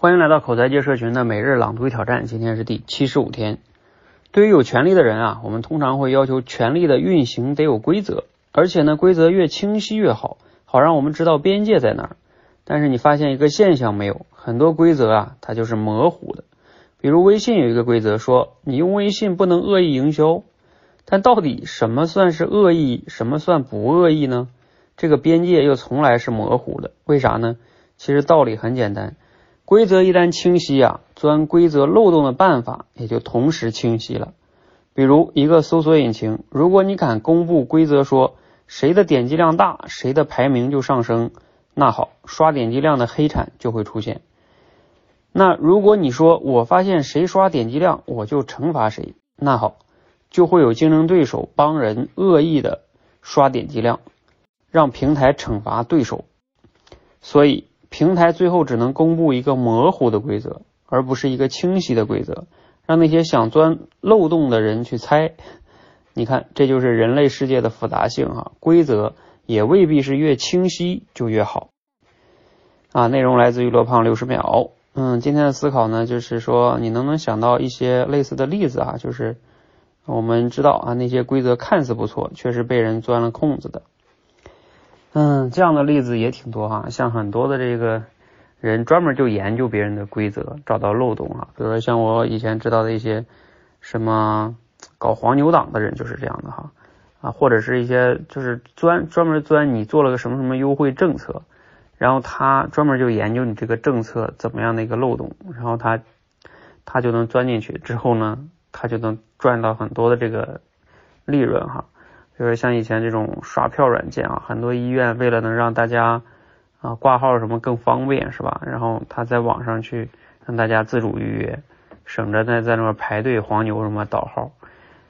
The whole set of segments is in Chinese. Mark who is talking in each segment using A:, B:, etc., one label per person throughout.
A: 欢迎来到口才界社群的每日朗读挑战，今天是第七十五天。对于有权利的人啊，我们通常会要求权力的运行得有规则，而且呢，规则越清晰越好，好让我们知道边界在哪儿。但是你发现一个现象没有？很多规则啊，它就是模糊的。比如微信有一个规则说，你用微信不能恶意营销，但到底什么算是恶意，什么算不恶意呢？这个边界又从来是模糊的。为啥呢？其实道理很简单。规则一旦清晰啊，钻规则漏洞的办法也就同时清晰了。比如一个搜索引擎，如果你敢公布规则说谁的点击量大，谁的排名就上升，那好，刷点击量的黑产就会出现。那如果你说我发现谁刷点击量，我就惩罚谁，那好，就会有竞争对手帮人恶意的刷点击量，让平台惩罚对手。所以。平台最后只能公布一个模糊的规则，而不是一个清晰的规则，让那些想钻漏洞的人去猜。你看，这就是人类世界的复杂性哈，规则也未必是越清晰就越好。啊，内容来自于罗胖六十秒。嗯，今天的思考呢，就是说你能不能想到一些类似的例子啊？就是我们知道啊，那些规则看似不错，却是被人钻了空子的。嗯，这样的例子也挺多哈，像很多的这个人专门就研究别人的规则，找到漏洞啊。比如说像我以前知道的一些什么搞黄牛党的人就是这样的哈啊，或者是一些就是钻专门钻你做了个什么什么优惠政策，然后他专门就研究你这个政策怎么样的一个漏洞，然后他他就能钻进去，之后呢，他就能赚到很多的这个利润哈。就是像以前这种刷票软件啊，很多医院为了能让大家啊挂号什么更方便是吧？然后他在网上去让大家自主预约，省着在在那块排队黄牛什么倒号。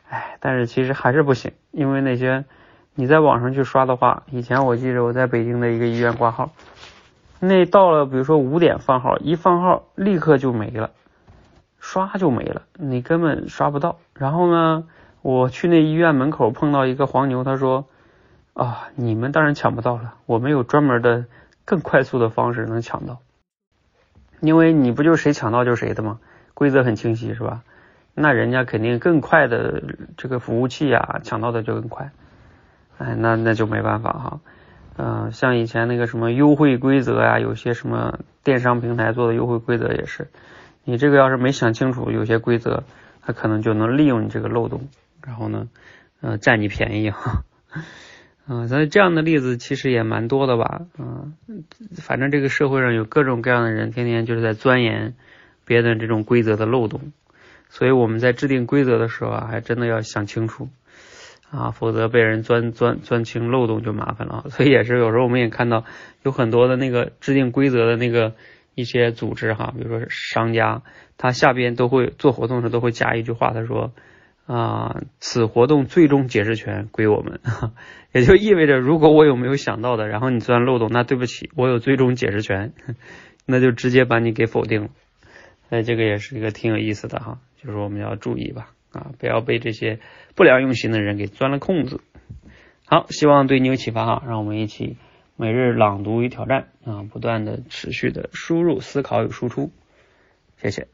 A: 哎，但是其实还是不行，因为那些你在网上去刷的话，以前我记得我在北京的一个医院挂号，那到了比如说五点放号，一放号立刻就没了，刷就没了，你根本刷不到。然后呢？我去那医院门口碰到一个黄牛，他说：“啊，你们当然抢不到了，我们有专门的更快速的方式能抢到，因为你不就谁抢到就是谁的吗？规则很清晰是吧？那人家肯定更快的这个服务器啊，抢到的就更快。哎，那那就没办法哈。嗯，像以前那个什么优惠规则呀，有些什么电商平台做的优惠规则也是，你这个要是没想清楚，有些规则他可能就能利用你这个漏洞。”然后呢，呃，占你便宜哈，嗯，所以这样的例子其实也蛮多的吧，嗯，反正这个社会上有各种各样的人，天天就是在钻研别的这种规则的漏洞，所以我们在制定规则的时候啊，还真的要想清楚啊，否则被人钻钻钻清漏洞就麻烦了。所以也是有时候我们也看到有很多的那个制定规则的那个一些组织哈，比如说商家，他下边都会做活动的时候都会加一句话，他说。啊，此活动最终解释权归我们，也就意味着，如果我有没有想到的，然后你钻漏洞，那对不起，我有最终解释权，那就直接把你给否定了。哎，这个也是一个挺有意思的哈，就是我们要注意吧，啊，不要被这些不良用心的人给钻了空子。好，希望对你有启发哈，让我们一起每日朗读与挑战啊，不断的持续的输入、思考与输出，谢谢。